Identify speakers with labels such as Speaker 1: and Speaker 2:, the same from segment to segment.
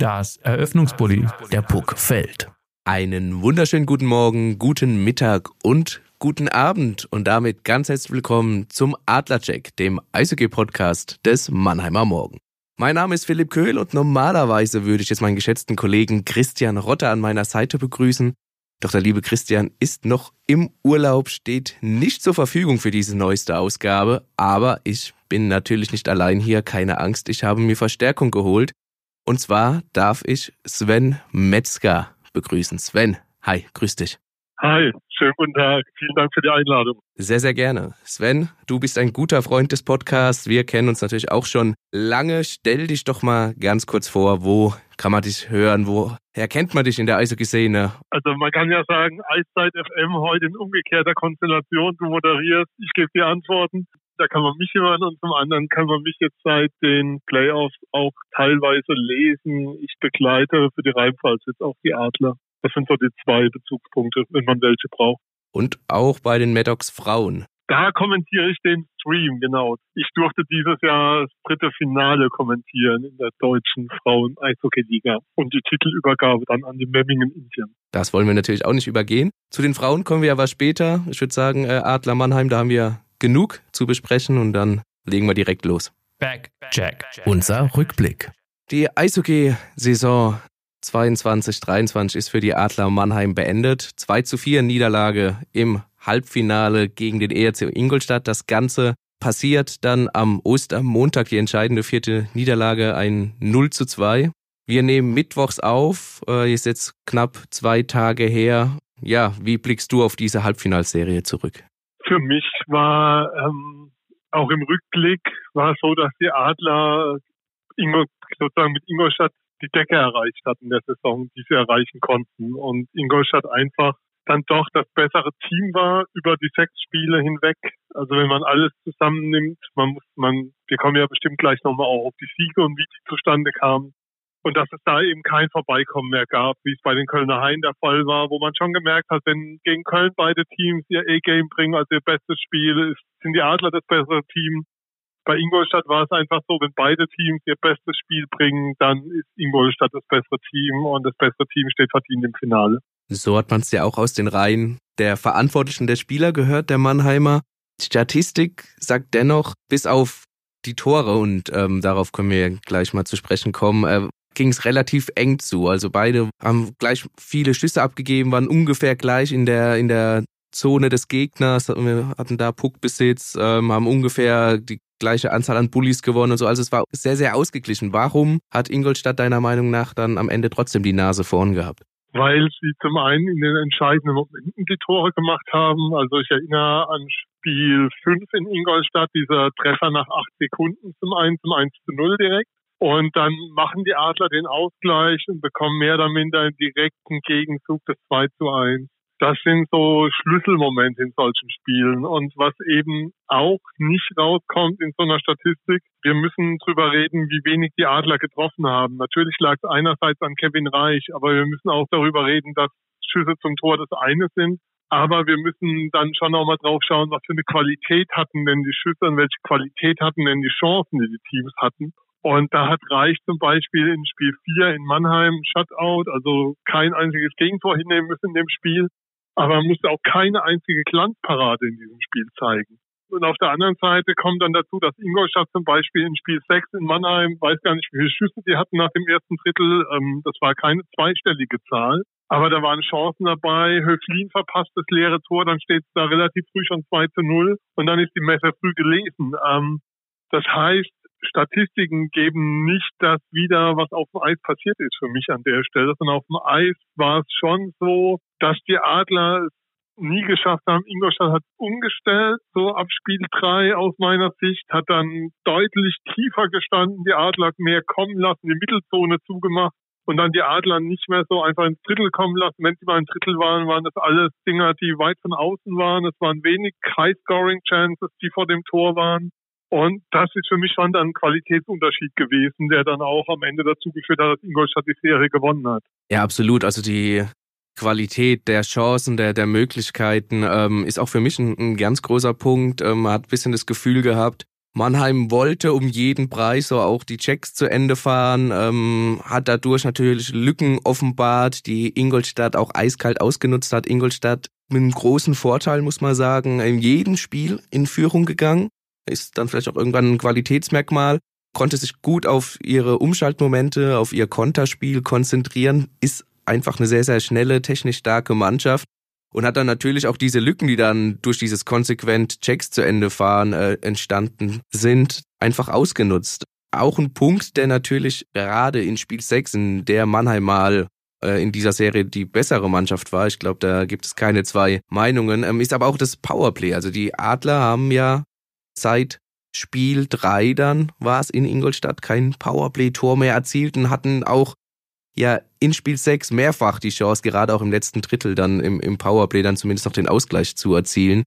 Speaker 1: Das Eröffnungsbully. Der Puck fällt.
Speaker 2: Einen wunderschönen guten Morgen, guten Mittag und guten Abend und damit ganz herzlich willkommen zum Adlercheck, dem Eishockey-Podcast des Mannheimer Morgen. Mein Name ist Philipp Köhl und normalerweise würde ich jetzt meinen geschätzten Kollegen Christian Rotter an meiner Seite begrüßen. Doch der liebe Christian ist noch im Urlaub, steht nicht zur Verfügung für diese neueste Ausgabe, aber ich bin natürlich nicht allein hier, keine Angst, ich habe mir Verstärkung geholt. Und zwar darf ich Sven Metzger begrüßen. Sven, hi, grüß dich.
Speaker 3: Hi, schönen guten Tag. Vielen Dank für die Einladung.
Speaker 2: Sehr, sehr gerne. Sven, du bist ein guter Freund des Podcasts. Wir kennen uns natürlich auch schon lange. Stell dich doch mal ganz kurz vor, wo kann man dich hören? Wo erkennt man dich in der Eishockey-Szene?
Speaker 3: Also man kann ja sagen, Eiszeit FM heute in umgekehrter Konstellation. Du moderierst, ich gebe die Antworten. Da kann man mich hören und zum anderen kann man mich jetzt seit den Playoffs auch teilweise lesen. Ich begleite für die Rheinpfalz jetzt auch die Adler. Das sind so die zwei Bezugspunkte, wenn man welche braucht.
Speaker 2: Und auch bei den Maddox Frauen.
Speaker 3: Da kommentiere ich den Stream, genau. Ich durfte dieses Jahr das dritte Finale kommentieren in der deutschen Frauen-Eishockey-Liga und die Titelübergabe dann an die Memmingen Indians.
Speaker 2: Das wollen wir natürlich auch nicht übergehen. Zu den Frauen kommen wir aber später. Ich würde sagen, äh, Adler Mannheim, da haben wir genug zu besprechen und dann legen wir direkt los.
Speaker 1: Back, Jack. Unser Rückblick.
Speaker 2: Die Eishockey-Saison 22, 23 ist für die Adler Mannheim beendet. 2 zu 4 Niederlage im Halbfinale gegen den ERC Ingolstadt. Das Ganze passiert dann am Ostermontag, die entscheidende vierte Niederlage, ein 0 zu 2. Wir nehmen mittwochs auf, äh, ist jetzt knapp zwei Tage her. Ja, wie blickst du auf diese Halbfinalserie zurück?
Speaker 3: Für mich war ähm, auch im Rückblick war so, dass die Adler Ingo, sozusagen mit Ingolstadt die Decke erreicht hatten in der Saison, die sie erreichen konnten. Und Ingolstadt einfach dann doch das bessere Team war über die sechs Spiele hinweg. Also wenn man alles zusammennimmt, man muss, man, wir kommen ja bestimmt gleich nochmal auch auf die Siege und wie die zustande kamen. Und dass es da eben kein Vorbeikommen mehr gab, wie es bei den Kölner Hain der Fall war, wo man schon gemerkt hat, wenn gegen Köln beide Teams ihr A-Game bringen, also ihr bestes Spiel, sind die Adler das bessere Team bei Ingolstadt war es einfach so, wenn beide Teams ihr bestes Spiel bringen, dann ist Ingolstadt das bessere Team und das bessere Team steht verdient im Finale.
Speaker 2: So hat man es ja auch aus den Reihen der Verantwortlichen der Spieler gehört, der Mannheimer. Statistik sagt dennoch, bis auf die Tore, und ähm, darauf können wir gleich mal zu sprechen kommen, äh, ging es relativ eng zu. Also beide haben gleich viele Schüsse abgegeben, waren ungefähr gleich in der, in der Zone des Gegners. Wir hatten da Puckbesitz, ähm, haben ungefähr die gleiche Anzahl an Bullies gewonnen und so. Also es war sehr, sehr ausgeglichen. Warum hat Ingolstadt deiner Meinung nach dann am Ende trotzdem die Nase vorn gehabt?
Speaker 3: Weil sie zum einen in den entscheidenden Momenten die Tore gemacht haben. Also ich erinnere an Spiel 5 in Ingolstadt, dieser Treffer nach acht Sekunden zum 1 zum 1 zu 0 direkt. Und dann machen die Adler den Ausgleich und bekommen mehr oder minder einen direkten Gegenzug des 2 zu 1 das sind so Schlüsselmomente in solchen Spielen. Und was eben auch nicht rauskommt in so einer Statistik, wir müssen drüber reden, wie wenig die Adler getroffen haben. Natürlich lag es einerseits an Kevin Reich, aber wir müssen auch darüber reden, dass Schüsse zum Tor das eine sind. Aber wir müssen dann schon auch mal drauf schauen, was für eine Qualität hatten denn die Schüsse und welche Qualität hatten denn die Chancen, die die Teams hatten. Und da hat Reich zum Beispiel in Spiel 4 in Mannheim Shutout, also kein einziges Gegentor hinnehmen müssen in dem Spiel aber man musste auch keine einzige Glanzparade in diesem Spiel zeigen. Und auf der anderen Seite kommt dann dazu, dass Ingolstadt zum Beispiel in Spiel 6 in Mannheim, weiß gar nicht, wie viele Schüsse die hatten nach dem ersten Drittel, ähm, das war keine zweistellige Zahl. Aber da waren Chancen dabei. Höflin verpasst das leere Tor, dann steht es da relativ früh schon 2 zu 0 und dann ist die Messe früh gelesen. Ähm, das heißt, Statistiken geben nicht das wieder, was auf dem Eis passiert ist für mich an der Stelle, sondern auf dem Eis war es schon so, dass die Adler es nie geschafft haben. Ingolstadt hat umgestellt, so ab Spiel 3 aus meiner Sicht, hat dann deutlich tiefer gestanden, die Adler mehr kommen lassen, die Mittelzone zugemacht und dann die Adler nicht mehr so einfach ins Drittel kommen lassen. Wenn sie mal ein Drittel waren, waren das alles Dinger, die weit von außen waren. Es waren wenig High-Scoring-Chances, die vor dem Tor waren. Und das ist für mich schon dann ein Qualitätsunterschied gewesen, der dann auch am Ende dazu geführt hat, dass Ingolstadt die Serie gewonnen hat.
Speaker 2: Ja, absolut. Also die Qualität der Chancen, der, der Möglichkeiten ähm, ist auch für mich ein, ein ganz großer Punkt. Ähm, man hat ein bisschen das Gefühl gehabt, Mannheim wollte um jeden Preis so auch die Checks zu Ende fahren, ähm, hat dadurch natürlich Lücken offenbart, die Ingolstadt auch eiskalt ausgenutzt hat. Ingolstadt mit einem großen Vorteil, muss man sagen, in jedem Spiel in Führung gegangen. Ist dann vielleicht auch irgendwann ein Qualitätsmerkmal. Konnte sich gut auf ihre Umschaltmomente, auf ihr Konterspiel konzentrieren. Ist einfach eine sehr, sehr schnelle, technisch starke Mannschaft und hat dann natürlich auch diese Lücken, die dann durch dieses konsequent Checks zu Ende fahren äh, entstanden sind, einfach ausgenutzt. Auch ein Punkt, der natürlich gerade in Spiel 6, in der Mannheim mal äh, in dieser Serie die bessere Mannschaft war, ich glaube, da gibt es keine zwei Meinungen, ähm, ist aber auch das Powerplay. Also die Adler haben ja seit Spiel 3 dann war es in Ingolstadt kein Powerplay-Tor mehr erzielt und hatten auch ja in Spiel 6 mehrfach die Chance, gerade auch im letzten Drittel dann im, im Powerplay dann zumindest noch den Ausgleich zu erzielen.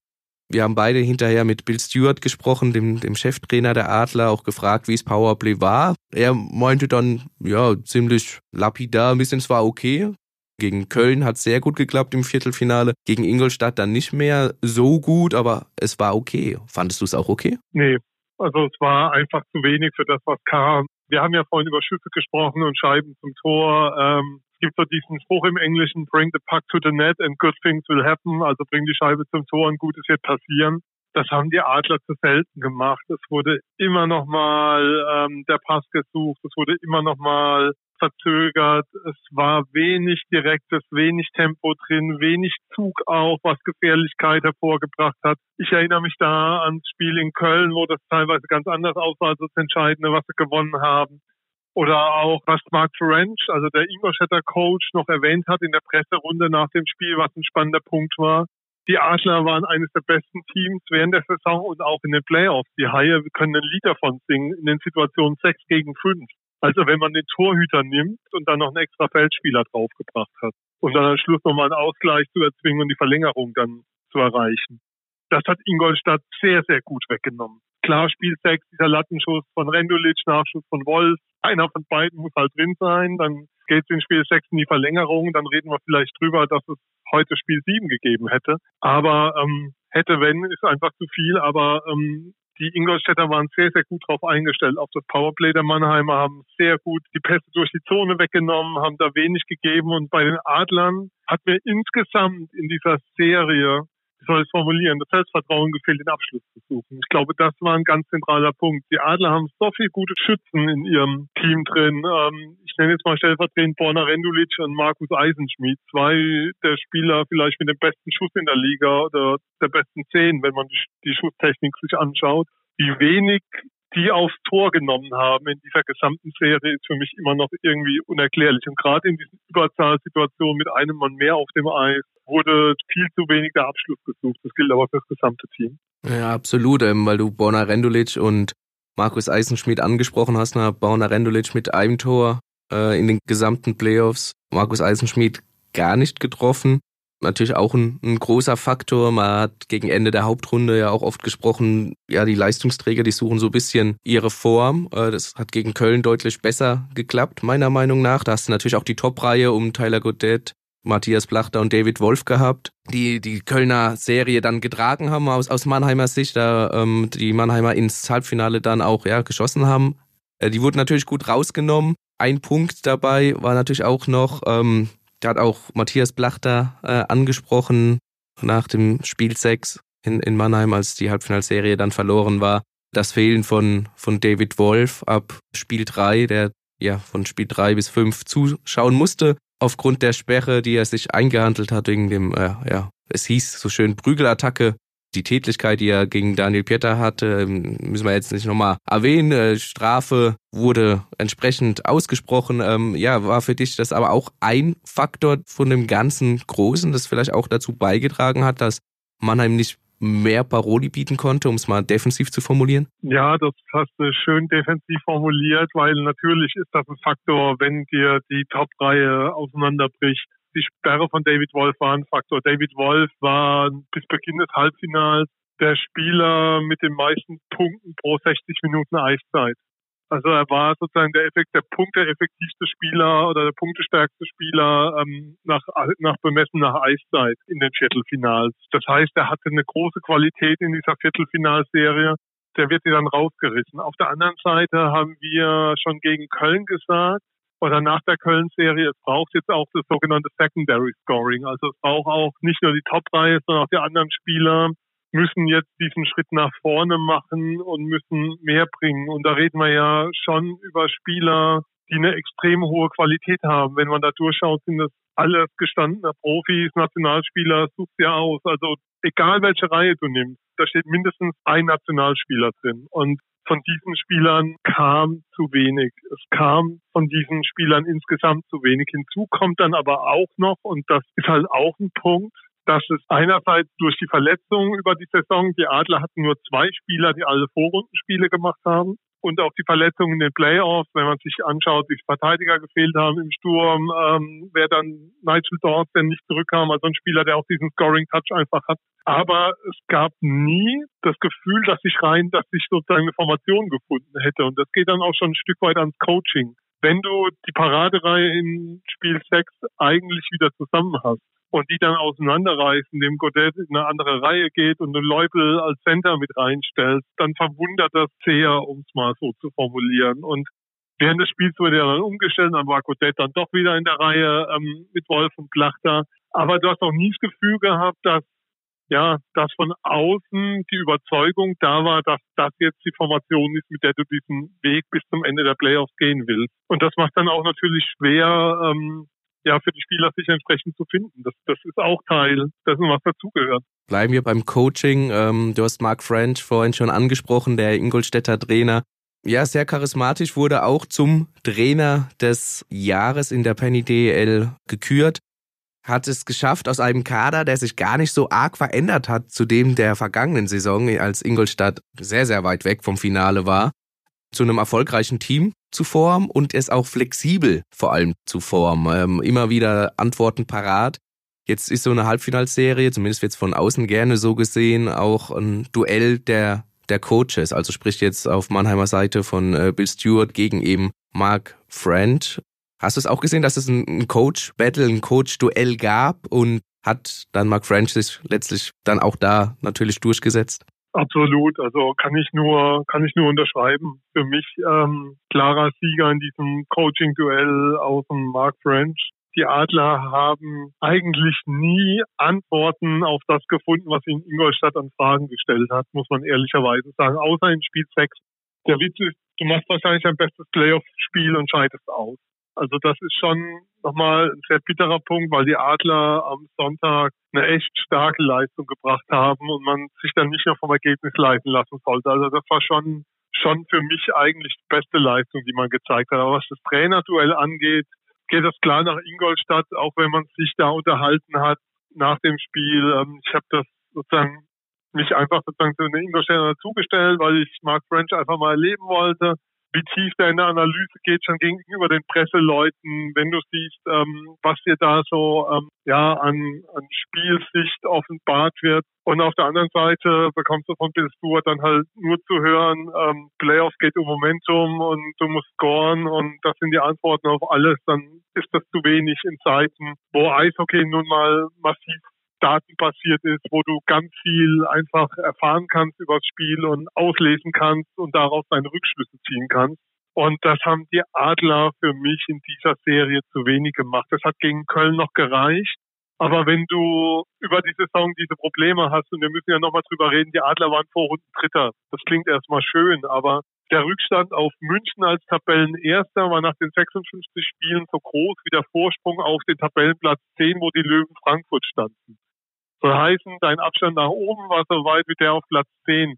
Speaker 2: Wir haben beide hinterher mit Bill Stewart gesprochen, dem, dem Cheftrainer der Adler, auch gefragt, wie es Powerplay war. Er meinte dann, ja, ziemlich lapidar, ein bisschen, es war okay. Gegen Köln hat sehr gut geklappt im Viertelfinale. Gegen Ingolstadt dann nicht mehr so gut, aber es war okay. Fandest du es auch okay?
Speaker 3: Nee, also es war einfach zu wenig für das, was kam. Wir haben ja vorhin über Schüsse gesprochen und Scheiben zum Tor. Ähm, es gibt so diesen Spruch im Englischen, bring the puck to the net and good things will happen. Also bring die Scheibe zum Tor und Gutes wird passieren. Das haben die Adler zu selten gemacht. Es wurde immer noch mal ähm, der Pass gesucht. Es wurde immer noch mal verzögert. Es war wenig Direktes, wenig Tempo drin, wenig Zug auch, was Gefährlichkeit hervorgebracht hat. Ich erinnere mich da ans Spiel in Köln, wo das teilweise ganz anders aussah als das Entscheidende, was sie gewonnen haben. Oder auch, was Mark French, also der Ingolstädter Coach, noch erwähnt hat in der Presserunde nach dem Spiel, was ein spannender Punkt war. Die Adler waren eines der besten Teams während der Saison und auch in den Playoffs. Die Haie können ein Lied davon singen in den Situationen 6 gegen 5. Also wenn man den Torhüter nimmt und dann noch einen extra Feldspieler draufgebracht hat und dann am Schluss nochmal einen Ausgleich zu erzwingen und die Verlängerung dann zu erreichen. Das hat Ingolstadt sehr, sehr gut weggenommen. Klar, Spiel 6, dieser Lattenschuss von Rendulic, Nachschuss von Wolf. Einer von beiden muss halt drin sein. Dann geht es in Spiel 6 in die Verlängerung. Dann reden wir vielleicht drüber, dass es heute Spiel 7 gegeben hätte. Aber ähm, hätte, wenn, ist einfach zu viel. Aber ähm, die Ingolstädter waren sehr, sehr gut darauf eingestellt. Auf das Powerplay der Mannheimer haben sehr gut die Pässe durch die Zone weggenommen, haben da wenig gegeben. Und bei den Adlern hat mir insgesamt in dieser Serie wie soll ich es formulieren, das Selbstvertrauen gefehlt, den Abschluss zu suchen. Ich glaube, das war ein ganz zentraler Punkt. Die Adler haben so viele gute Schützen in ihrem Team drin. Ähm, ich nenne jetzt mal stellvertretend Borna Rendulic und Markus Eisenschmidt. Zwei der Spieler vielleicht mit dem besten Schuss in der Liga oder der besten zehn, wenn man die, die Schusstechnik sich anschaut. Wie wenig die aufs Tor genommen haben in dieser gesamten Serie, ist für mich immer noch irgendwie unerklärlich. Und gerade in diesen Überzahlsituationen mit einem Mann mehr auf dem Eis wurde viel zu wenig der Abschluss gesucht. Das gilt aber für das gesamte Team.
Speaker 2: Ja, absolut, ähm, weil du Borna Rendulic und Markus Eisenschmidt angesprochen hast. Na, Borna Rendulic mit einem Tor äh, in den gesamten Playoffs. Markus Eisenschmidt gar nicht getroffen natürlich auch ein, ein, großer Faktor. Man hat gegen Ende der Hauptrunde ja auch oft gesprochen, ja, die Leistungsträger, die suchen so ein bisschen ihre Form. Äh, das hat gegen Köln deutlich besser geklappt, meiner Meinung nach. Da hast du natürlich auch die Top-Reihe um Tyler Godet, Matthias Plachter und David Wolf gehabt, die die Kölner Serie dann getragen haben aus, aus Mannheimer Sicht, da ähm, die Mannheimer ins Halbfinale dann auch ja geschossen haben. Äh, die wurden natürlich gut rausgenommen. Ein Punkt dabei war natürlich auch noch, ähm, hat auch Matthias Blachter äh, angesprochen nach dem Spiel 6 in, in Mannheim, als die Halbfinalserie dann verloren war. Das Fehlen von, von David Wolf ab Spiel 3, der ja von Spiel 3 bis 5 zuschauen musste, aufgrund der Sperre, die er sich eingehandelt hat wegen dem, äh, ja, es hieß so schön Prügelattacke die Tätigkeit, die er gegen Daniel Pieter hatte, ähm, müssen wir jetzt nicht nochmal erwähnen. Äh, Strafe wurde entsprechend ausgesprochen. Ähm, ja, war für dich das aber auch ein Faktor von dem ganzen Großen, das vielleicht auch dazu beigetragen hat, dass Mannheim nicht mehr Paroli bieten konnte, um es mal defensiv zu formulieren?
Speaker 3: Ja, das hast du schön defensiv formuliert, weil natürlich ist das ein Faktor, wenn dir die Top-Reihe auseinanderbricht die Sperre von David Wolf war ein Faktor. David Wolf war bis Beginn des Halbfinals der Spieler mit den meisten Punkten pro 60 Minuten Eiszeit. Also er war sozusagen der Effekt, der Punkt, der effektivste Spieler oder der punktestärkste Spieler ähm, nach, nach Bemessen nach Eiszeit in den Viertelfinals. Das heißt, er hatte eine große Qualität in dieser Viertelfinalserie der wird dir dann rausgerissen. Auf der anderen Seite haben wir schon gegen Köln gesagt, oder nach der Köln-Serie, es braucht jetzt auch das sogenannte Secondary Scoring. Also es braucht auch nicht nur die Top-Reihe, sondern auch die anderen Spieler müssen jetzt diesen Schritt nach vorne machen und müssen mehr bringen. Und da reden wir ja schon über Spieler, die eine extrem hohe Qualität haben. Wenn man da durchschaut, sind das alles gestandene Profis, Nationalspieler, sucht ja aus. Also egal welche Reihe du nimmst, da steht mindestens ein Nationalspieler drin. Und von diesen Spielern kam zu wenig. Es kam von diesen Spielern insgesamt zu wenig. Hinzu kommt dann aber auch noch, und das ist halt auch ein Punkt, dass es einerseits durch die Verletzungen über die Saison, die Adler hatten nur zwei Spieler, die alle Vorrundenspiele gemacht haben und auch die Verletzungen in den Playoffs, wenn man sich anschaut, wie Verteidiger gefehlt haben im Sturm, ähm, wer dann Nigel Dawson nicht zurückkam, also ein Spieler, der auch diesen Scoring-Touch einfach hat. Aber es gab nie das Gefühl, dass ich rein, dass ich sozusagen eine Formation gefunden hätte. Und das geht dann auch schon ein Stück weit ans Coaching. Wenn du die Paradereihe in Spiel 6 eigentlich wieder zusammen hast, und die dann auseinanderreißen, dem Godet in eine andere Reihe geht und eine Leubel als Center mit reinstellt, dann verwundert das sehr, um es mal so zu formulieren. Und während des Spiels wurde er dann umgestellt, dann war Godet dann doch wieder in der Reihe ähm, mit Wolf und Plachter. Aber du hast auch nie das Gefühl gehabt, dass ja, dass von außen die Überzeugung da war, dass das jetzt die Formation ist, mit der du diesen Weg bis zum Ende der Playoffs gehen willst. Und das macht dann auch natürlich schwer, ähm, ja, für die Spieler sich entsprechend zu finden. Das, das ist auch Teil dessen, was dazugehört.
Speaker 2: Bleiben wir beim Coaching. Ähm, du hast Mark French vorhin schon angesprochen, der Ingolstädter Trainer. Ja, sehr charismatisch, wurde auch zum Trainer des Jahres in der Penny DL gekürt. Hat es geschafft, aus einem Kader, der sich gar nicht so arg verändert hat zu dem der vergangenen Saison, als Ingolstadt sehr, sehr weit weg vom Finale war, zu einem erfolgreichen Team zu formen und es auch flexibel vor allem zu formen. Ähm, immer wieder Antworten parat. Jetzt ist so eine Halbfinalserie, zumindest wird es von außen gerne so gesehen, auch ein Duell der, der Coaches. Also sprich jetzt auf Mannheimer Seite von äh, Bill Stewart gegen eben Mark Friend. Hast du es auch gesehen, dass es ein Coach-Battle, ein Coach-Duell gab und hat dann Mark French sich letztlich dann auch da natürlich durchgesetzt?
Speaker 3: Absolut, also kann ich nur kann ich nur unterschreiben. Für mich ähm, klarer Sieger in diesem Coaching-Duell aus dem Mark French. Die Adler haben eigentlich nie Antworten auf das gefunden, was ihnen Ingolstadt an Fragen gestellt hat, muss man ehrlicherweise sagen, außer in Spiel 6. Der Witz ist, du machst wahrscheinlich dein bestes Playoff-Spiel und scheidest aus. Also das ist schon nochmal ein sehr bitterer Punkt, weil die Adler am Sonntag eine echt starke Leistung gebracht haben und man sich dann nicht mehr vom Ergebnis leiten lassen sollte. Also das war schon, schon für mich eigentlich die beste Leistung, die man gezeigt hat. Aber was das Trainerduell angeht, geht das klar nach Ingolstadt, auch wenn man sich da unterhalten hat nach dem Spiel. Ähm, ich habe das sozusagen mich einfach sozusagen zu den Ingolstädter zugestellt, weil ich Mark French einfach mal erleben wollte wie tief deine Analyse geht, schon gegenüber den Presseleuten, wenn du siehst, ähm, was dir da so ähm, ja an, an Spielsicht offenbart wird. Und auf der anderen Seite bekommst du von Bill Stewart dann halt nur zu hören, ähm, Playoffs geht um Momentum und du musst scoren und das sind die Antworten auf alles, dann ist das zu wenig in Zeiten, wo Eishockey nun mal massiv datenbasiert ist, wo du ganz viel einfach erfahren kannst über das Spiel und auslesen kannst und daraus deine Rückschlüsse ziehen kannst. Und das haben die Adler für mich in dieser Serie zu wenig gemacht. Das hat gegen Köln noch gereicht. Aber wenn du über die Saison diese Probleme hast, und wir müssen ja nochmal drüber reden, die Adler waren Vorrunden Dritter. Das klingt erstmal schön, aber der Rückstand auf München als Tabellenerster war nach den 56 Spielen so groß wie der Vorsprung auf den Tabellenplatz 10, wo die Löwen Frankfurt standen soll heißen, dein Abstand nach oben war so weit wie der auf Platz 10.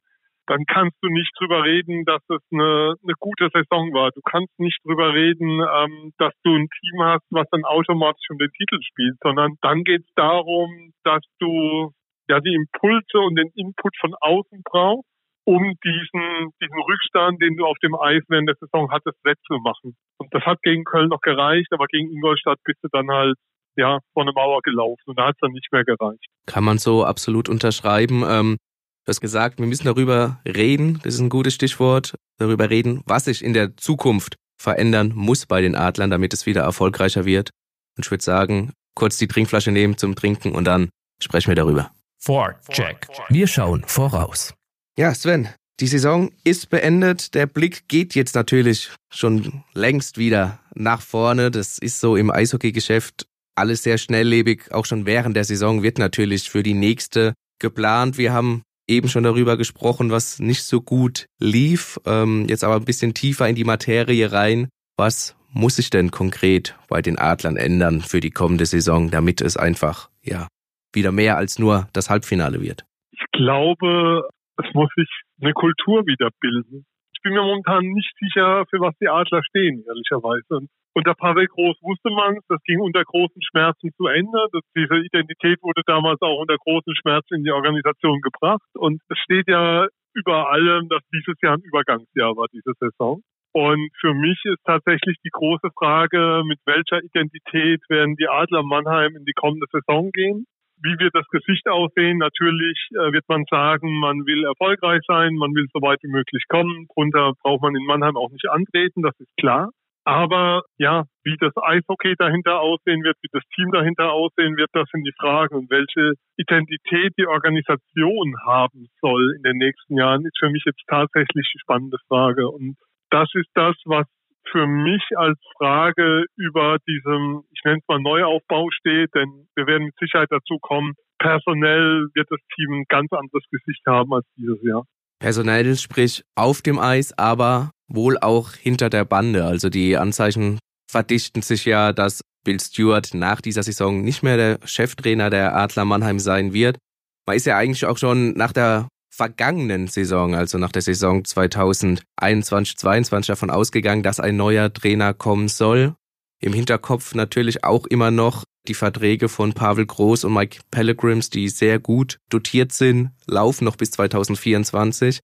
Speaker 3: Dann kannst du nicht drüber reden, dass es eine, eine gute Saison war. Du kannst nicht drüber reden, ähm, dass du ein Team hast, was dann automatisch um den Titel spielt, sondern dann geht es darum, dass du ja die Impulse und den Input von außen brauchst, um diesen, diesen Rückstand, den du auf dem Eis während der Saison hattest, wettzumachen. Und das hat gegen Köln noch gereicht, aber gegen Ingolstadt bist du dann halt ja, vor eine Mauer gelaufen und da hat es dann nicht mehr gereicht.
Speaker 2: Kann man so absolut unterschreiben. Ähm, du hast gesagt, wir müssen darüber reden, das ist ein gutes Stichwort, darüber reden, was sich in der Zukunft verändern muss bei den Adlern, damit es wieder erfolgreicher wird. Und ich würde sagen, kurz die Trinkflasche nehmen zum Trinken und dann sprechen wir darüber.
Speaker 1: Vorcheck. Wir schauen voraus.
Speaker 2: Ja, Sven, Die Saison ist beendet. Der Blick geht jetzt natürlich schon längst wieder nach vorne. Das ist so im Eishockeygeschäft alles sehr schnelllebig. Auch schon während der Saison wird natürlich für die nächste geplant. Wir haben eben schon darüber gesprochen, was nicht so gut lief. Ähm, jetzt aber ein bisschen tiefer in die Materie rein. Was muss sich denn konkret bei den Adlern ändern für die kommende Saison, damit es einfach, ja, wieder mehr als nur das Halbfinale wird?
Speaker 3: Ich glaube, es muss sich eine Kultur wieder bilden. Ich bin mir momentan nicht sicher, für was die Adler stehen, ehrlicherweise. Und unter Pavel Groß wusste man es, das ging unter großen Schmerzen zu Ende. Das, diese Identität wurde damals auch unter großen Schmerzen in die Organisation gebracht. Und es steht ja über allem, dass dieses Jahr ein Übergangsjahr war, diese Saison. Und für mich ist tatsächlich die große Frage, mit welcher Identität werden die Adler Mannheim in die kommende Saison gehen? Wie wird das Gesicht aussehen? Natürlich äh, wird man sagen, man will erfolgreich sein, man will so weit wie möglich kommen. Drunter braucht man in Mannheim auch nicht antreten, das ist klar. Aber ja, wie das Eishockey dahinter aussehen wird, wie das Team dahinter aussehen wird, das sind die Fragen. Und welche Identität die Organisation haben soll in den nächsten Jahren, ist für mich jetzt tatsächlich die spannende Frage. Und das ist das, was für mich als Frage über diesem, ich nenne es mal Neuaufbau steht, denn wir werden mit Sicherheit dazu kommen, personell wird das Team ein ganz anderes Gesicht haben als dieses Jahr.
Speaker 2: Personell, sprich auf dem Eis, aber wohl auch hinter der Bande. Also die Anzeichen verdichten sich ja, dass Bill Stewart nach dieser Saison nicht mehr der Cheftrainer der Adler Mannheim sein wird. Man ist ja eigentlich auch schon nach der vergangenen Saison, also nach der Saison 2021, 22 davon ausgegangen, dass ein neuer Trainer kommen soll. Im Hinterkopf natürlich auch immer noch die Verträge von Pavel Groß und Mike Pellegrims, die sehr gut dotiert sind, laufen noch bis 2024.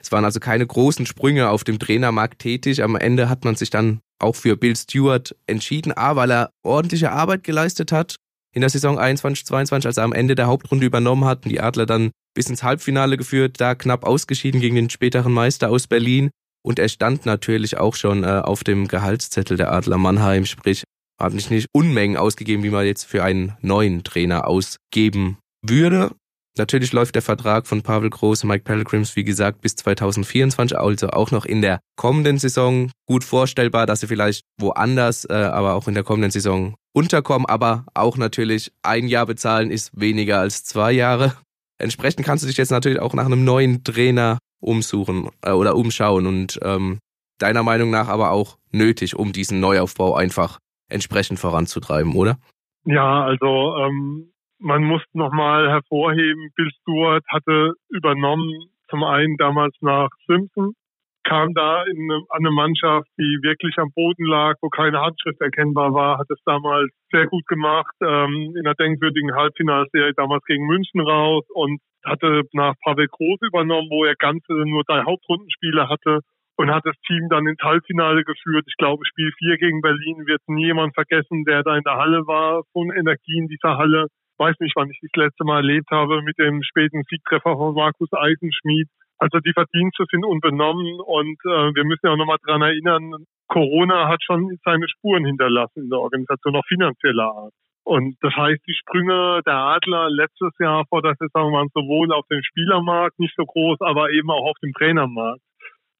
Speaker 2: Es waren also keine großen Sprünge auf dem Trainermarkt tätig. Am Ende hat man sich dann auch für Bill Stewart entschieden, A, weil er ordentliche Arbeit geleistet hat in der Saison 21, 22, als er am Ende der Hauptrunde übernommen hat und die Adler dann bis ins Halbfinale geführt, da knapp ausgeschieden gegen den späteren Meister aus Berlin. Und er stand natürlich auch schon äh, auf dem Gehaltszettel der Adler Mannheim, sprich, hat nicht, nicht Unmengen ausgegeben, wie man jetzt für einen neuen Trainer ausgeben würde. Natürlich läuft der Vertrag von Pavel Groß und Mike Pellegrims, wie gesagt, bis 2024, also auch noch in der kommenden Saison. Gut vorstellbar, dass sie vielleicht woanders, äh, aber auch in der kommenden Saison unterkommen. Aber auch natürlich ein Jahr bezahlen ist weniger als zwei Jahre. Entsprechend kannst du dich jetzt natürlich auch nach einem neuen Trainer umsuchen äh, oder umschauen und ähm, deiner Meinung nach aber auch nötig, um diesen Neuaufbau einfach entsprechend voranzutreiben, oder?
Speaker 3: Ja, also ähm, man muss nochmal hervorheben, Bill Stewart hatte übernommen, zum einen damals nach Simpson, kam da in eine, an eine Mannschaft, die wirklich am Boden lag, wo keine Handschrift erkennbar war, hat es damals sehr gut gemacht, ähm, in der denkwürdigen Halbfinalserie damals gegen München raus und hatte nach Pavel Groß übernommen, wo er ganze nur drei Hauptrundenspiele hatte und hat das Team dann ins Halbfinale geführt. Ich glaube, Spiel 4 gegen Berlin wird nie jemand vergessen, der da in der Halle war, von Energie in dieser Halle. Weiß nicht, wann ich das letzte Mal erlebt habe mit dem späten Siegtreffer von Markus Eisenschmied. Also die Verdienste sind unbenommen und äh, wir müssen ja auch nochmal dran erinnern, Corona hat schon seine Spuren hinterlassen in der Organisation, auch finanzieller Art. Und das heißt, die Sprünge der Adler letztes Jahr vor der Saison waren sowohl auf dem Spielermarkt nicht so groß, aber eben auch auf dem Trainermarkt.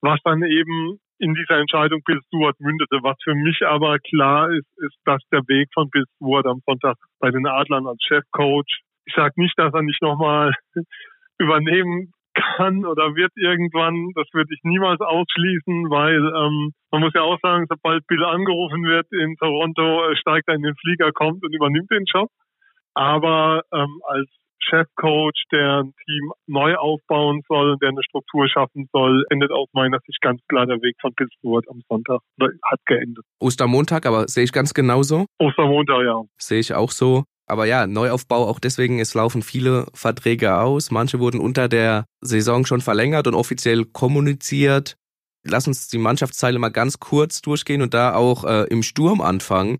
Speaker 3: Was dann eben in dieser Entscheidung Bill Stewart mündete. Was für mich aber klar ist, ist, dass der Weg von Bill Stewart am Sonntag bei den Adlern als Chefcoach, ich sage nicht, dass er nicht nochmal übernehmen kann oder wird irgendwann, das würde ich niemals ausschließen, weil ähm, man muss ja auch sagen, sobald Bill angerufen wird in Toronto, äh, steigt er in den Flieger, kommt und übernimmt den Job. Aber ähm, als Chefcoach, der ein Team neu aufbauen soll, der eine Struktur schaffen soll, endet aus meiner Sicht ganz klar der Weg von Bill Stewart am Sonntag oder hat geendet.
Speaker 2: Ostermontag, aber sehe ich ganz genauso.
Speaker 3: Ostermontag, ja.
Speaker 2: Sehe ich auch so. Aber ja, Neuaufbau auch deswegen, es laufen viele Verträge aus. Manche wurden unter der Saison schon verlängert und offiziell kommuniziert. Lass uns die Mannschaftsteile mal ganz kurz durchgehen und da auch äh, im Sturm anfangen.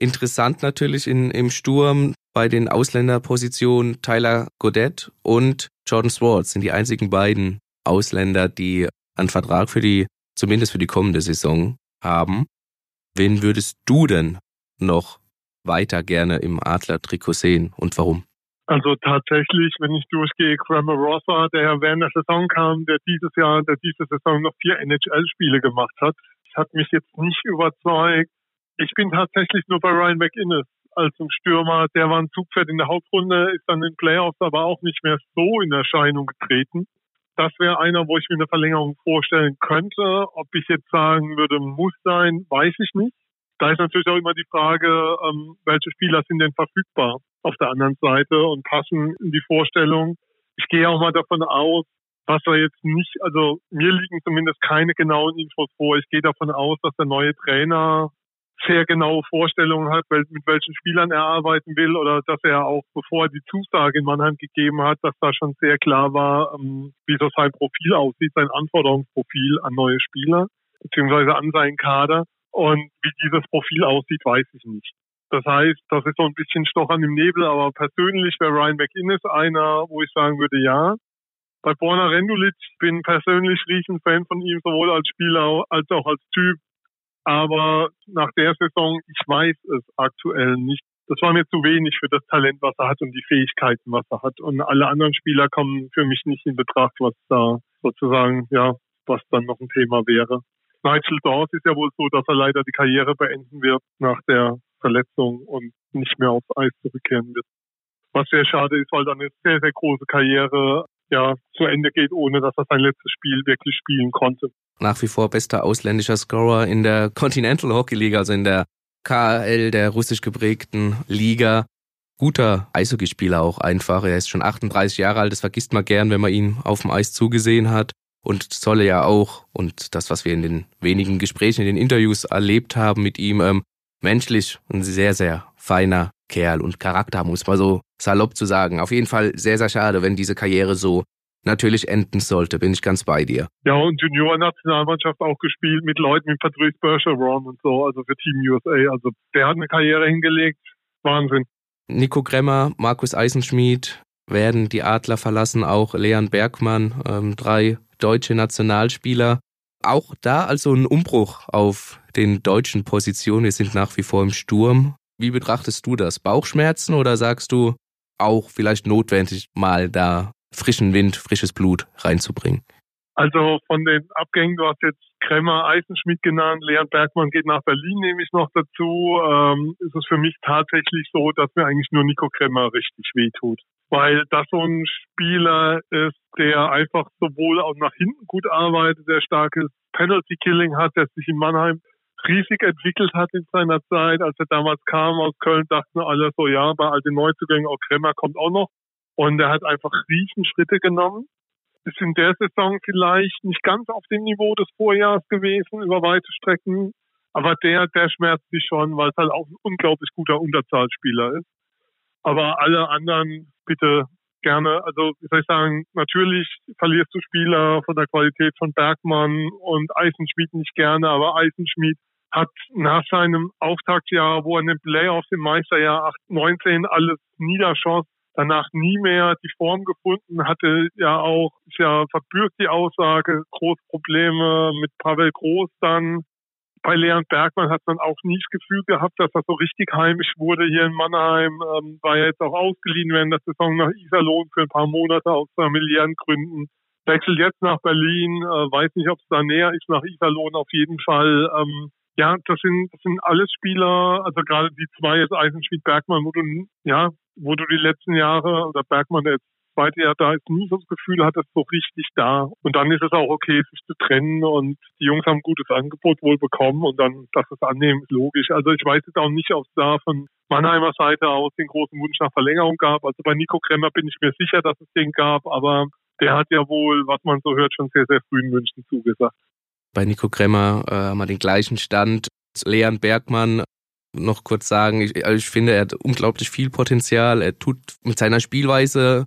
Speaker 2: Interessant natürlich in, im Sturm bei den Ausländerpositionen Tyler Godet und Jordan Swartz sind die einzigen beiden Ausländer, die einen Vertrag für die, zumindest für die kommende Saison haben. Wen würdest du denn noch weiter gerne im Adler-Trikot sehen und warum?
Speaker 3: Also tatsächlich, wenn ich durchgehe, Kramer Rossa, der während der Saison kam, der dieses Jahr, der diese Saison noch vier NHL-Spiele gemacht hat, hat mich jetzt nicht überzeugt. Ich bin tatsächlich nur bei Ryan McInnes als ein Stürmer. Der war ein Zugpferd in der Hauptrunde, ist dann in Playoffs aber auch nicht mehr so in Erscheinung getreten. Das wäre einer, wo ich mir eine Verlängerung vorstellen könnte. Ob ich jetzt sagen würde, muss sein, weiß ich nicht. Da ist natürlich auch immer die Frage, ähm, welche Spieler sind denn verfügbar auf der anderen Seite und passen in die Vorstellung. Ich gehe auch mal davon aus, was er jetzt nicht, also mir liegen zumindest keine genauen Infos vor. Ich gehe davon aus, dass der neue Trainer sehr genaue Vorstellungen hat, mit welchen Spielern er arbeiten will oder dass er auch, bevor er die Zusage in Mannheim gegeben hat, dass da schon sehr klar war, ähm, wie so sein Profil aussieht, sein Anforderungsprofil an neue Spieler, beziehungsweise an seinen Kader. Und wie dieses Profil aussieht, weiß ich nicht. Das heißt, das ist so ein bisschen Stochern im Nebel, aber persönlich wäre Ryan McInnes einer, wo ich sagen würde, ja. Bei Borna Rendulic bin persönlich riesen Fan von ihm, sowohl als Spieler als auch als Typ. Aber nach der Saison, ich weiß es aktuell nicht. Das war mir zu wenig für das Talent, was er hat und die Fähigkeiten, was er hat. Und alle anderen Spieler kommen für mich nicht in Betracht, was da sozusagen, ja, was dann noch ein Thema wäre. Nigel Dawes ist ja wohl so, dass er leider die Karriere beenden wird nach der Verletzung und nicht mehr aufs Eis zurückkehren wird. Was sehr schade ist, weil dann eine sehr, sehr große Karriere ja zu Ende geht, ohne dass er sein letztes Spiel wirklich spielen konnte.
Speaker 2: Nach wie vor bester ausländischer Scorer in der Continental Hockey League, also in der KL, der russisch geprägten Liga. Guter Eishockeyspieler auch einfach. Er ist schon 38 Jahre alt, das vergisst man gern, wenn man ihm auf dem Eis zugesehen hat. Und solle ja auch, und das, was wir in den wenigen Gesprächen, in den Interviews erlebt haben mit ihm, ähm, menschlich ein sehr, sehr feiner Kerl und Charakter, muss man so salopp zu sagen. Auf jeden Fall sehr, sehr schade, wenn diese Karriere so natürlich enden sollte, bin ich ganz bei dir.
Speaker 3: Ja, und Junior-Nationalmannschaft auch gespielt mit Leuten wie Patrice Bergeron und so, also für Team USA. Also der hat eine Karriere hingelegt. Wahnsinn.
Speaker 2: Nico Kremmer, Markus Eisenschmied werden die Adler verlassen, auch Leon Bergmann, ähm, drei deutsche Nationalspieler. Auch da also ein Umbruch auf den deutschen Positionen. Wir sind nach wie vor im Sturm. Wie betrachtest du das? Bauchschmerzen oder sagst du auch vielleicht notwendig, mal da frischen Wind, frisches Blut reinzubringen?
Speaker 3: Also von den Abgängen, du hast jetzt Kremmer, Eisenschmidt genannt, Leon Bergmann geht nach Berlin, nehme ich noch dazu. Ähm, ist es für mich tatsächlich so, dass mir eigentlich nur Nico Kremmer richtig wehtut. Weil das so ein Spieler ist, der einfach sowohl auch nach hinten gut arbeitet, der starkes Penalty Killing hat, der sich in Mannheim riesig entwickelt hat in seiner Zeit. Als er damals kam aus Köln, dachten alle so, ja, bei all den Neuzugängen, auch Kremmer kommt auch noch. Und er hat einfach riesen Schritte genommen. Ist in der Saison vielleicht nicht ganz auf dem Niveau des Vorjahres gewesen, über weite Strecken. Aber der, der schmerzt sich schon, weil es halt auch ein unglaublich guter Unterzahlspieler ist. Aber alle anderen bitte gerne, also wie soll ich sagen, natürlich verlierst du Spieler von der Qualität von Bergmann und Eisenschmied nicht gerne, aber Eisenschmied hat nach seinem Auftaktjahr, wo er in den Playoffs im Meisterjahr 19 alles niederschoss, danach nie mehr die Form gefunden, hatte ja auch, ist ja verbürgt die Aussage, Großprobleme mit Pavel Groß dann. Bei Leon Bergmann hat man auch nie das Gefühl gehabt, dass er so richtig heimisch wurde hier in Mannheim. Ähm, war ja jetzt auch ausgeliehen während der Saison nach Iserlohn für ein paar Monate aus familiären Gründen. Wechselt jetzt nach Berlin, äh, weiß nicht, ob es da näher ist nach Iserlohn auf jeden Fall. Ähm, ja, das sind, das sind alles Spieler, also gerade die zwei jetzt Eisenschmied Bergmann, wo du, ja, wo du die letzten Jahre, oder Bergmann, jetzt zweite Jahr da ist, nie so das Gefühl hat, das so richtig da. Und dann ist es auch okay, sich zu trennen und die Jungs haben ein gutes Angebot wohl bekommen und dann, dass es annehmen, ist logisch. Also ich weiß jetzt auch nicht, ob es da von Mannheimer Seite aus den großen Wunsch nach Verlängerung gab. Also bei Nico Kremmer bin ich mir sicher, dass es den gab, aber der hat ja wohl, was man so hört, schon sehr, sehr frühen Wünschen zugesagt.
Speaker 2: Bei Nico Kremmer äh, haben wir den gleichen Stand. Leon Bergmann noch kurz sagen, ich, also ich finde, er hat unglaublich viel Potenzial. Er tut mit seiner Spielweise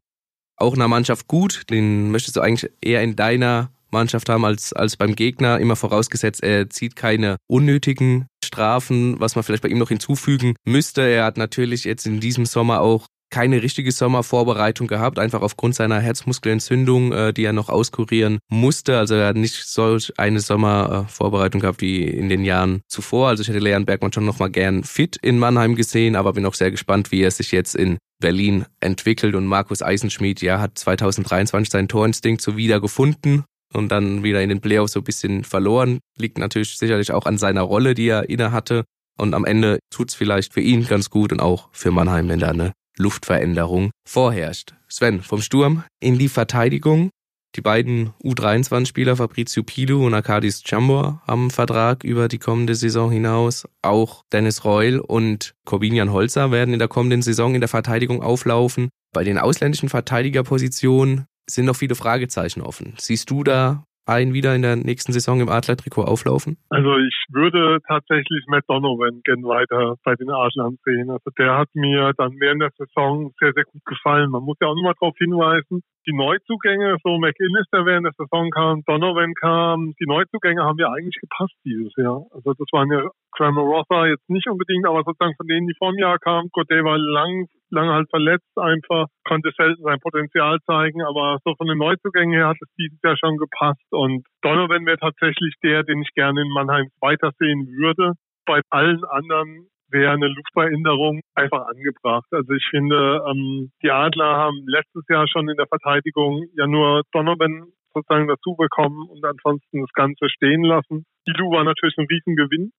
Speaker 2: auch einer Mannschaft gut. Den möchtest du eigentlich eher in deiner Mannschaft haben als, als beim Gegner. Immer vorausgesetzt, er zieht keine unnötigen Strafen, was man vielleicht bei ihm noch hinzufügen müsste. Er hat natürlich jetzt in diesem Sommer auch keine richtige Sommervorbereitung gehabt, einfach aufgrund seiner Herzmuskelentzündung, äh, die er noch auskurieren musste. Also er hat nicht solch eine Sommervorbereitung gehabt wie in den Jahren zuvor. Also ich hätte Leon Bergmann schon noch mal gern fit in Mannheim gesehen, aber bin auch sehr gespannt, wie er sich jetzt in Berlin entwickelt. Und Markus Eisenschmidt, ja, hat 2023 seinen Torinstinkt so wieder gefunden und dann wieder in den Playoffs so ein bisschen verloren. Liegt natürlich sicherlich auch an seiner Rolle, die er inne hatte. Und am Ende tut's vielleicht für ihn ganz gut und auch für Mannheim, wenn da eine Luftveränderung vorherrscht. Sven, vom Sturm in die Verteidigung. Die beiden U23-Spieler Fabrizio Pilu und Arkadis Chambor haben Vertrag über die kommende Saison hinaus. Auch Dennis Reul und Corbinian Holzer werden in der kommenden Saison in der Verteidigung auflaufen. Bei den ausländischen Verteidigerpositionen sind noch viele Fragezeichen offen. Siehst du da einen wieder in der nächsten Saison im Adler-Trikot auflaufen?
Speaker 3: Also ich würde tatsächlich Matt Donovan gern weiter bei den Adlern sehen. Also der hat mir dann während der Saison sehr, sehr gut gefallen. Man muss ja auch nochmal darauf hinweisen, die Neuzugänge, so McInnes, der während der Saison kam, Donovan kam, die Neuzugänge haben ja eigentlich gepasst dieses Jahr. Also das waren ja Kramer Rother jetzt nicht unbedingt, aber sozusagen von denen, die vor dem Jahr kamen, Godet war lang, lange halt verletzt einfach, konnte selten sein Potenzial zeigen, aber so von den Neuzugängen her hat es dieses Jahr schon gepasst und Donovan wäre tatsächlich der, den ich gerne in Mannheim weitersehen würde. Bei allen anderen wäre eine Luftveränderung einfach angebracht. Also ich finde, ähm, die Adler haben letztes Jahr schon in der Verteidigung ja nur Donovan sozusagen dazu bekommen und ansonsten das Ganze stehen lassen. Ilu war natürlich ein Riesengewinn,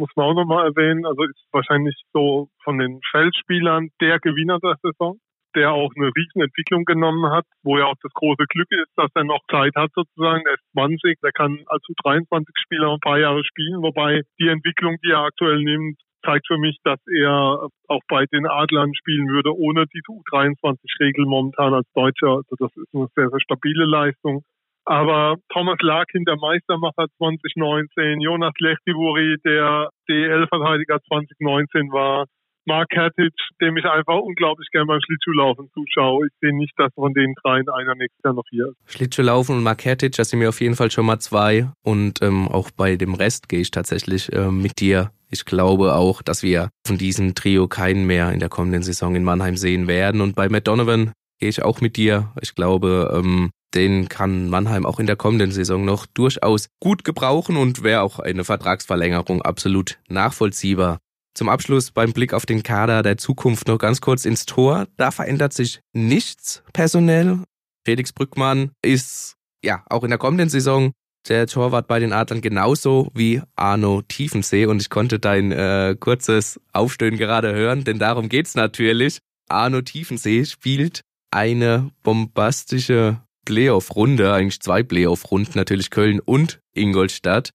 Speaker 3: muss man auch nochmal erwähnen. Also ist wahrscheinlich so von den Feldspielern der Gewinner der Saison der auch eine Riesenentwicklung genommen hat, wo ja auch das große Glück ist, dass er noch Zeit hat sozusagen. Er ist 20, der kann als U23-Spieler ein paar Jahre spielen, wobei die Entwicklung, die er aktuell nimmt, zeigt für mich, dass er auch bei den Adlern spielen würde, ohne diese U23-Regel momentan als Deutscher. Also das ist eine sehr, sehr stabile Leistung. Aber Thomas Larkin, der Meistermacher 2019, Jonas Lechtivuri, der DL-Verteidiger 2019 war, Mark Hertic, dem ich einfach unglaublich gerne beim Schlittschuhlaufen zuschaue. Ich sehe nicht, dass von den dreien einer nächstes Jahr noch hier ist.
Speaker 2: Schlittschuhlaufen und Mark Hertic, das sind mir auf jeden Fall schon mal zwei. Und ähm, auch bei dem Rest gehe ich tatsächlich äh, mit dir. Ich glaube auch, dass wir von diesem Trio keinen mehr in der kommenden Saison in Mannheim sehen werden. Und bei Matt Donovan gehe ich auch mit dir. Ich glaube, ähm, den kann Mannheim auch in der kommenden Saison noch durchaus gut gebrauchen und wäre auch eine Vertragsverlängerung absolut nachvollziehbar. Zum Abschluss beim Blick auf den Kader der Zukunft noch ganz kurz ins Tor. Da verändert sich nichts personell. Felix Brückmann ist ja auch in der kommenden Saison der Torwart bei den Adlern genauso wie Arno Tiefensee und ich konnte dein äh, kurzes Aufstöhnen gerade hören, denn darum geht's natürlich. Arno Tiefensee spielt eine bombastische Playoff-Runde, eigentlich zwei Playoff-Runden, natürlich Köln und Ingolstadt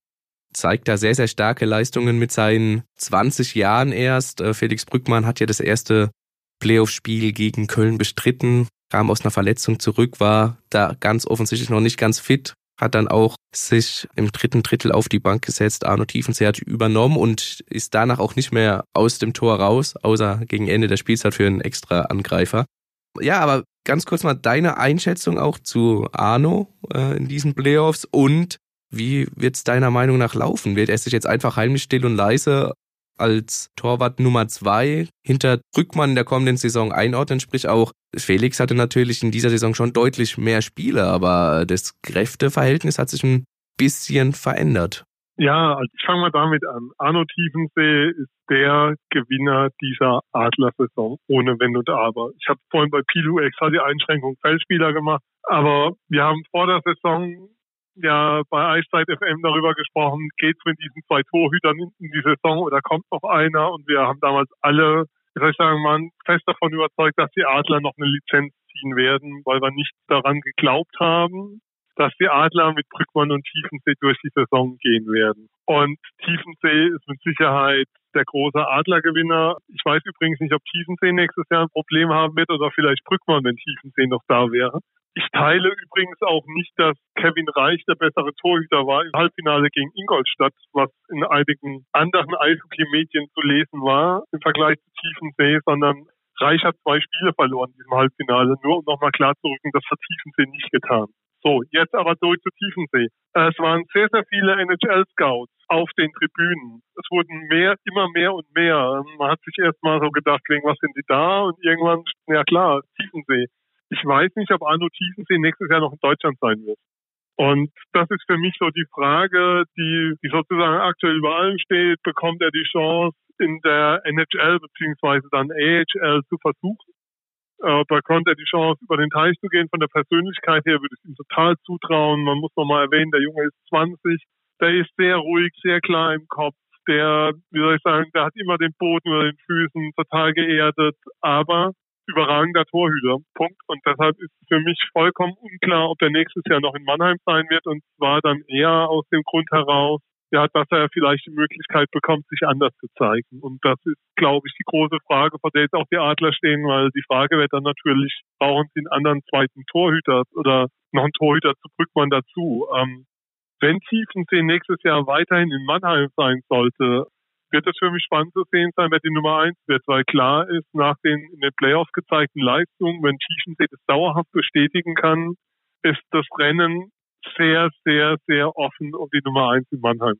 Speaker 2: zeigt da sehr, sehr starke Leistungen mit seinen 20 Jahren erst. Äh, Felix Brückmann hat ja das erste Playoff-Spiel gegen Köln bestritten, kam aus einer Verletzung zurück, war da ganz offensichtlich noch nicht ganz fit, hat dann auch sich im dritten Drittel auf die Bank gesetzt. Arno Tiefensee hat übernommen und ist danach auch nicht mehr aus dem Tor raus, außer gegen Ende der Spielzeit für einen extra Angreifer. Ja, aber ganz kurz mal deine Einschätzung auch zu Arno äh, in diesen Playoffs und wie wird es deiner Meinung nach laufen? Wird er sich jetzt einfach heimlich still und leise als Torwart Nummer zwei hinter Rückmann in der kommenden Saison einordnen? Sprich auch, Felix hatte natürlich in dieser Saison schon deutlich mehr Spiele, aber das Kräfteverhältnis hat sich ein bisschen verändert.
Speaker 3: Ja, also ich fange mal damit an. Arno Tiefensee ist der Gewinner dieser Adler-Saison, ohne Wenn und Aber. Ich habe vorhin bei Pilu extra die Einschränkung Feldspieler gemacht, aber wir haben vor der Saison ja bei Eiszeit FM darüber gesprochen, geht's mit diesen zwei Torhütern in, die Saison oder kommt noch einer? Und wir haben damals alle, wie soll ich sagen, man fest davon überzeugt, dass die Adler noch eine Lizenz ziehen werden, weil wir nicht daran geglaubt haben, dass die Adler mit Brückmann und Tiefensee durch die Saison gehen werden. Und Tiefensee ist mit Sicherheit der große Adlergewinner. Ich weiß übrigens nicht, ob Tiefensee nächstes Jahr ein Problem haben wird oder vielleicht Brückmann, wenn Tiefensee noch da wäre. Ich teile übrigens auch nicht, dass Kevin Reich der bessere Torhüter war im Halbfinale gegen Ingolstadt, was in einigen anderen Eishockey-Medien zu lesen war im Vergleich zu Tiefensee, sondern Reich hat zwei Spiele verloren in diesem Halbfinale, nur um nochmal klar zu rücken, das hat Tiefensee nicht getan. So, jetzt aber durch zu Tiefensee. Es waren sehr, sehr viele NHL-Scouts auf den Tribünen. Es wurden mehr, immer mehr und mehr. Man hat sich erst mal so gedacht, wegen was sind die da? Und irgendwann, ja klar, Tiefensee. Ich weiß nicht, ob Arno Tiefensee nächstes Jahr noch in Deutschland sein wird. Und das ist für mich so die Frage, die, die sozusagen aktuell über allem steht. Bekommt er die Chance, in der NHL beziehungsweise dann AHL zu versuchen? Äh, bekommt er die Chance, über den Teich zu gehen. Von der Persönlichkeit her würde ich ihm total zutrauen. Man muss nochmal erwähnen, der Junge ist 20. Der ist sehr ruhig, sehr klar im Kopf. Der, wie soll ich sagen, der hat immer den Boden über den Füßen, total geerdet. Aber überragender Torhüter. Punkt. Und deshalb ist für mich vollkommen unklar, ob er nächstes Jahr noch in Mannheim sein wird. Und zwar dann eher aus dem Grund heraus, ja, dass er vielleicht die Möglichkeit bekommt, sich anders zu zeigen. Und das ist, glaube ich, die große Frage, vor der jetzt auch die Adler stehen, weil die Frage wird dann natürlich, brauchen sie einen anderen zweiten Torhüter oder noch einen Torhüter zu Brückmann dazu. Ähm, wenn Tiefensee nächstes Jahr weiterhin in Mannheim sein sollte, wird es für mich spannend zu sehen sein, wer die Nummer eins wird, weil klar ist, nach den in den Playoffs gezeigten Leistungen, wenn Tiefensee das dauerhaft bestätigen kann, ist das Rennen sehr, sehr, sehr offen um die Nummer eins in Mannheim.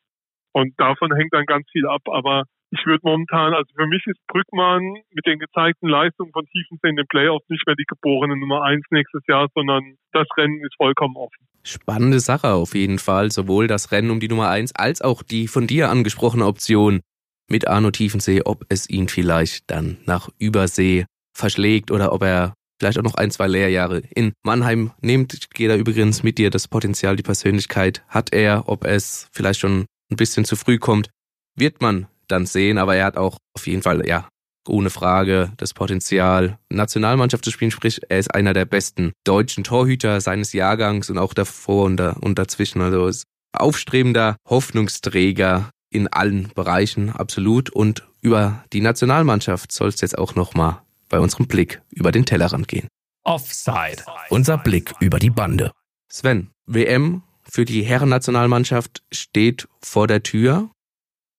Speaker 3: Und davon hängt dann ganz viel ab. Aber ich würde momentan, also für mich ist Brückmann mit den gezeigten Leistungen von Tiefensee in den Playoffs nicht mehr die geborene Nummer eins nächstes Jahr, sondern das Rennen ist vollkommen offen.
Speaker 2: Spannende Sache auf jeden Fall. Sowohl das Rennen um die Nummer eins als auch die von dir angesprochene Option mit Arno Tiefensee, ob es ihn vielleicht dann nach Übersee verschlägt oder ob er vielleicht auch noch ein, zwei Lehrjahre in Mannheim nimmt. Geht da übrigens mit dir das Potenzial, die Persönlichkeit hat er, ob es vielleicht schon ein bisschen zu früh kommt, wird man dann sehen, aber er hat auch auf jeden Fall, ja, ohne Frage das Potenzial, Nationalmannschaft zu spielen, sprich, er ist einer der besten deutschen Torhüter seines Jahrgangs und auch davor und, da, und dazwischen, also ist aufstrebender Hoffnungsträger in allen Bereichen, absolut. Und über die Nationalmannschaft soll es jetzt auch nochmal bei unserem Blick über den Tellerrand gehen.
Speaker 1: Offside. Unser Blick über die Bande.
Speaker 2: Sven, WM für die Herrennationalmannschaft steht vor der Tür.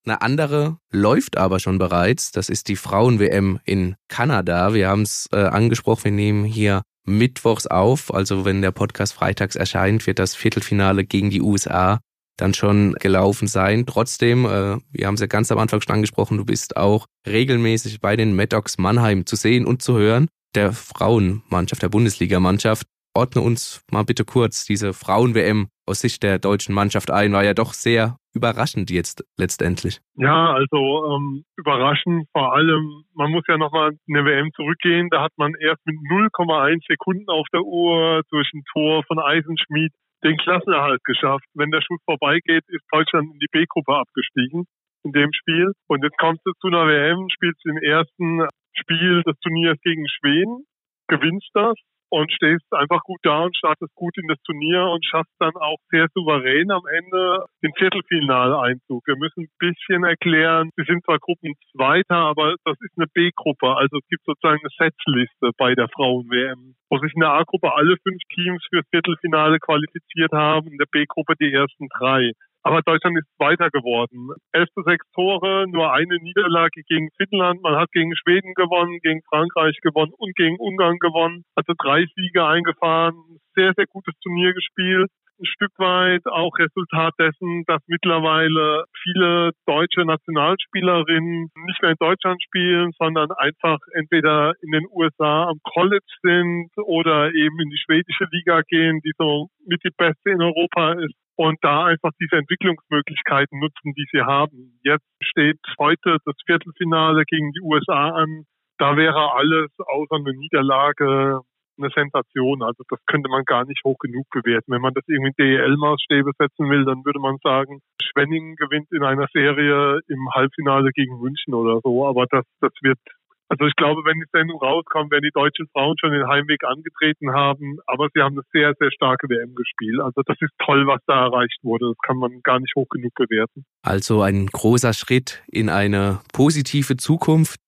Speaker 2: Eine andere läuft aber schon bereits. Das ist die Frauen-WM in Kanada. Wir haben es äh, angesprochen, wir nehmen hier mittwochs auf. Also wenn der Podcast freitags erscheint, wird das Viertelfinale gegen die USA dann schon gelaufen sein. Trotzdem, äh, wir haben es ja ganz am Anfang schon angesprochen, du bist auch regelmäßig bei den Maddox Mannheim zu sehen und zu hören, der Frauenmannschaft, der Bundesligamannschaft. Ordne uns mal bitte kurz diese Frauen-WM aus Sicht der deutschen Mannschaft ein. War ja doch sehr überraschend jetzt letztendlich.
Speaker 3: Ja, also ähm, überraschend vor allem, man muss ja nochmal eine WM zurückgehen. Da hat man erst mit 0,1 Sekunden auf der Uhr durch ein Tor von Eisenschmied den Klassenerhalt geschafft. Wenn der Schuss vorbeigeht, ist Deutschland in die B-Gruppe abgestiegen in dem Spiel. Und jetzt kommst du zu einer WM, spielst im ersten Spiel des Turniers gegen Schweden, gewinnst das und stehst einfach gut da und startest gut in das Turnier und schaffst dann auch sehr souverän am Ende den Viertelfinaleinzug. Wir müssen ein bisschen erklären, wir sind zwar Gruppenzweiter, aber das ist eine B-Gruppe. Also es gibt sozusagen eine Setzliste bei der Frauen-WM, wo sich in der A-Gruppe alle fünf Teams fürs Viertelfinale qualifiziert haben, in der B-Gruppe die ersten drei. Aber Deutschland ist weiter geworden. Elf zu sechs Tore, nur eine Niederlage gegen Finnland. Man hat gegen Schweden gewonnen, gegen Frankreich gewonnen und gegen Ungarn gewonnen. Also drei Siege eingefahren. Sehr, sehr gutes Turnier gespielt ein Stück weit auch Resultat dessen, dass mittlerweile viele deutsche Nationalspielerinnen nicht mehr in Deutschland spielen, sondern einfach entweder in den USA am College sind oder eben in die schwedische Liga gehen, die so mit die beste in Europa ist und da einfach diese Entwicklungsmöglichkeiten nutzen, die sie haben. Jetzt steht heute das Viertelfinale gegen die USA an. Da wäre alles außer eine Niederlage eine Sensation. Also das könnte man gar nicht hoch genug bewerten. Wenn man das irgendwie in DEL-Maßstäbe setzen will, dann würde man sagen, Schwenningen gewinnt in einer Serie im Halbfinale gegen München oder so. Aber das, das wird also ich glaube, wenn die Sendung rauskommt, werden die deutschen Frauen schon den Heimweg angetreten haben. Aber sie haben eine sehr, sehr starke WM gespielt. Also das ist toll, was da erreicht wurde. Das kann man gar nicht hoch genug bewerten.
Speaker 2: Also ein großer Schritt in eine positive Zukunft.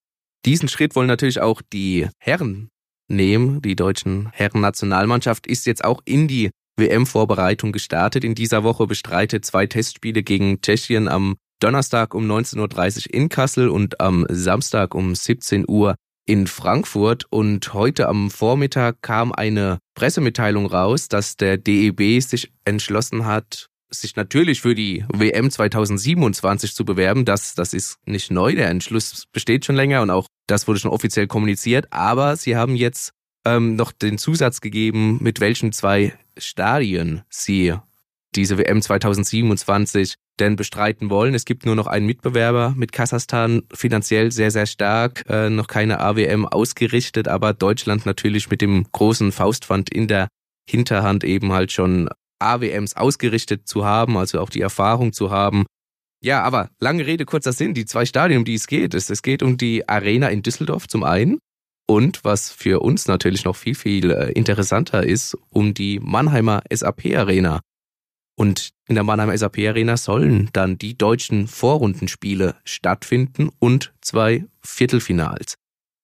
Speaker 2: Diesen Schritt wollen natürlich auch die Herren nehmen. Die deutschen Herren-Nationalmannschaft ist jetzt auch in die WM-Vorbereitung gestartet. In dieser Woche bestreitet zwei Testspiele gegen Tschechien am Donnerstag um 19.30 Uhr in Kassel und am Samstag um 17 Uhr in Frankfurt und heute am Vormittag kam eine Pressemitteilung raus, dass der DEB sich entschlossen hat, sich natürlich für die WM 2027 zu bewerben. Das, das ist nicht neu. Der Entschluss besteht schon länger und auch das wurde schon offiziell kommuniziert. Aber sie haben jetzt ähm, noch den Zusatz gegeben, mit welchen zwei Stadien sie diese WM 2027 denn bestreiten wollen. Es gibt nur noch einen Mitbewerber mit Kasachstan, finanziell sehr, sehr stark, äh, noch keine AWM ausgerichtet, aber Deutschland natürlich mit dem großen Faustpfand in der Hinterhand eben halt schon AWMs ausgerichtet zu haben, also auch die Erfahrung zu haben. Ja, aber lange Rede, kurzer Sinn, die zwei Stadien, um die es geht, ist, es geht um die Arena in Düsseldorf zum einen und was für uns natürlich noch viel, viel äh, interessanter ist, um die Mannheimer SAP Arena. Und in der Mannheimer SAP Arena sollen dann die deutschen Vorrundenspiele stattfinden und zwei Viertelfinals.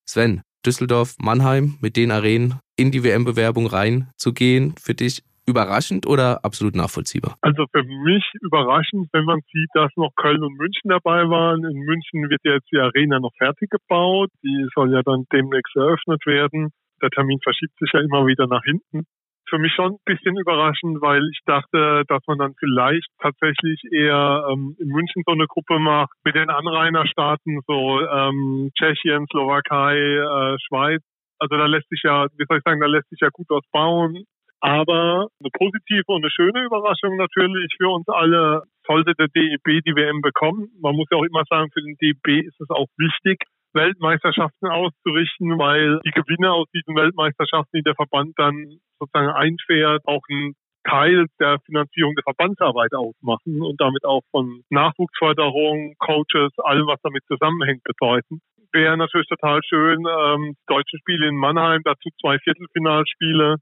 Speaker 2: Sven, Düsseldorf, Mannheim mit den Arenen in die WM-Bewerbung reinzugehen, für dich überraschend oder absolut nachvollziehbar?
Speaker 3: Also für mich überraschend, wenn man sieht, dass noch Köln und München dabei waren. In München wird jetzt die Arena noch fertig gebaut. Die soll ja dann demnächst eröffnet werden. Der Termin verschiebt sich ja immer wieder nach hinten für mich schon ein bisschen überraschend, weil ich dachte, dass man dann vielleicht tatsächlich eher ähm, in München so eine Gruppe macht mit den Anrainerstaaten, so ähm, Tschechien, Slowakei, äh, Schweiz. Also da lässt sich ja, wie soll ich sagen, da lässt sich ja gut was bauen. Aber eine positive und eine schöne Überraschung natürlich für uns alle sollte der DEB die WM bekommen. Man muss ja auch immer sagen, für den DEB ist es auch wichtig, Weltmeisterschaften auszurichten, weil die Gewinner aus diesen Weltmeisterschaften, die der Verband dann sozusagen einfährt, auch ein Teil der Finanzierung der Verbandsarbeit ausmachen und damit auch von Nachwuchsförderung, Coaches, allem, was damit zusammenhängt, bedeuten. Wäre natürlich total schön, ähm, deutsche Spiele in Mannheim, dazu zwei Viertelfinalspiele.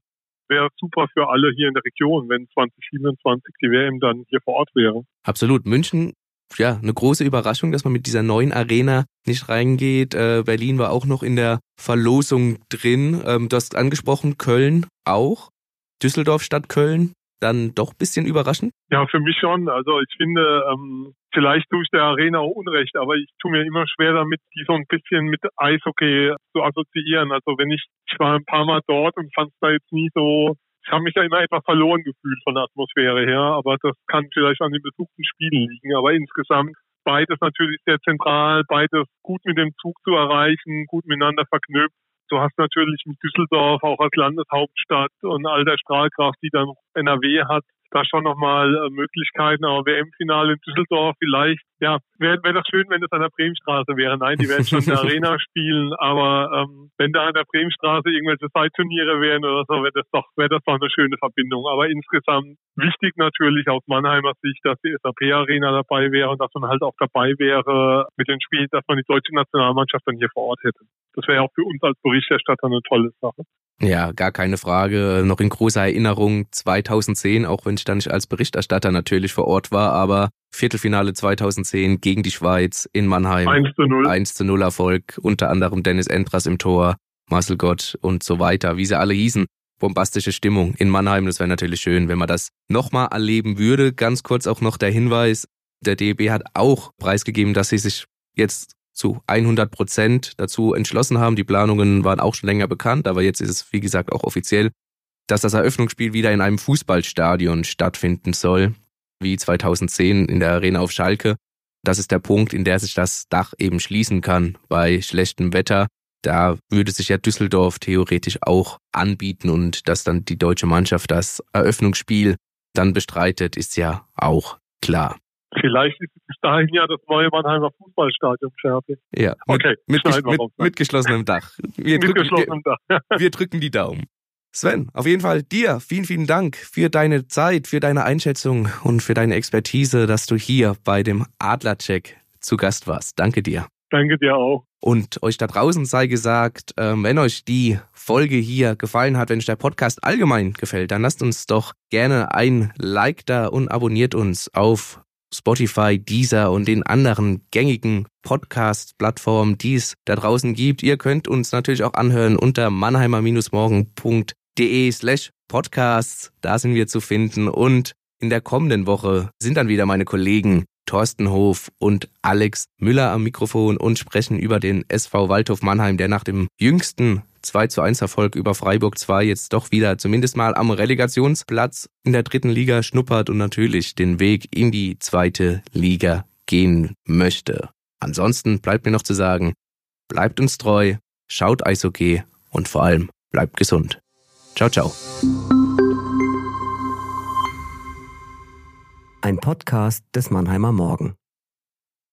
Speaker 3: Wäre super für alle hier in der Region, wenn 2027 die WM dann hier vor Ort wäre.
Speaker 2: Absolut. München ja, eine große Überraschung, dass man mit dieser neuen Arena nicht reingeht. Äh, Berlin war auch noch in der Verlosung drin. Ähm, du hast angesprochen, Köln auch. Düsseldorf statt Köln. Dann doch bisschen überraschend?
Speaker 3: Ja, für mich schon. Also ich finde, ähm, vielleicht tue ich der Arena auch Unrecht, aber ich tue mir immer schwer damit, die so ein bisschen mit Eishockey zu assoziieren. Also wenn ich, ich war ein paar Mal dort und fand es da jetzt nie so ich habe mich ja immer etwas verloren gefühlt von der Atmosphäre her, aber das kann vielleicht an den besuchten Spielen liegen. Aber insgesamt beides natürlich sehr zentral, beides gut mit dem Zug zu erreichen, gut miteinander verknüpft. Du hast natürlich mit Düsseldorf auch als Landeshauptstadt und all der Strahlkraft, die dann NRW hat, da schon nochmal äh, Möglichkeiten. Aber WM-Finale in Düsseldorf vielleicht, ja, wäre wär das schön, wenn das an der Bremenstraße wäre. Nein, die werden schon in der Arena spielen, aber ähm, wenn da an der Bremenstraße irgendwelche Zeitturniere wären oder so, wäre das doch, wäre das doch eine schöne Verbindung. Aber insgesamt wichtig natürlich aus Mannheimer Sicht, dass die SAP-Arena dabei wäre und dass man halt auch dabei wäre mit den Spielen, dass man die deutsche Nationalmannschaft dann hier vor Ort hätte. Das wäre auch für uns als Berichterstatter eine tolle Sache.
Speaker 2: Ja, gar keine Frage. Noch in großer Erinnerung 2010, auch wenn ich da nicht als Berichterstatter natürlich vor Ort war, aber Viertelfinale 2010 gegen die Schweiz in Mannheim.
Speaker 3: 1 zu 0.
Speaker 2: 1 zu 0 Erfolg. Unter anderem Dennis Endras im Tor, Marcel Gott und so weiter, wie sie alle hießen. Bombastische Stimmung in Mannheim. Das wäre natürlich schön, wenn man das nochmal erleben würde. Ganz kurz auch noch der Hinweis. Der DEB hat auch preisgegeben, dass sie sich jetzt zu 100 Prozent dazu entschlossen haben. Die Planungen waren auch schon länger bekannt, aber jetzt ist es, wie gesagt, auch offiziell, dass das Eröffnungsspiel wieder in einem Fußballstadion stattfinden soll, wie 2010 in der Arena auf Schalke. Das ist der Punkt, in der sich das Dach eben schließen kann bei schlechtem Wetter. Da würde sich ja Düsseldorf theoretisch auch anbieten und dass dann die deutsche Mannschaft das Eröffnungsspiel dann bestreitet, ist ja auch klar.
Speaker 3: Vielleicht ist bis dahin ja das neue Mannheimer Fußballstadion fertig.
Speaker 2: Ja, okay. Mit, mit, mit, mit geschlossenem Dach. Wir
Speaker 3: mit drücken, geschlossenem Dach.
Speaker 2: wir drücken die Daumen. Sven, auf jeden Fall dir vielen, vielen Dank für deine Zeit, für deine Einschätzung und für deine Expertise, dass du hier bei dem Adlercheck zu Gast warst. Danke dir.
Speaker 3: Danke dir auch.
Speaker 2: Und euch da draußen sei gesagt, ähm, wenn euch die Folge hier gefallen hat, wenn euch der Podcast allgemein gefällt, dann lasst uns doch gerne ein Like da und abonniert uns auf Spotify, Deezer und den anderen gängigen Podcast-Plattformen, die es da draußen gibt. Ihr könnt uns natürlich auch anhören unter mannheimer-morgen.de slash podcasts. Da sind wir zu finden und in der kommenden Woche sind dann wieder meine Kollegen Thorsten Hof und Alex Müller am Mikrofon und sprechen über den SV Waldhof Mannheim, der nach dem jüngsten 2 zu 1 Erfolg über Freiburg 2 jetzt doch wieder zumindest mal am Relegationsplatz in der dritten Liga schnuppert und natürlich den Weg in die zweite Liga gehen möchte. Ansonsten bleibt mir noch zu sagen, bleibt uns treu, schaut Eishockey und vor allem bleibt gesund. Ciao, ciao.
Speaker 4: Ein Podcast des Mannheimer Morgen.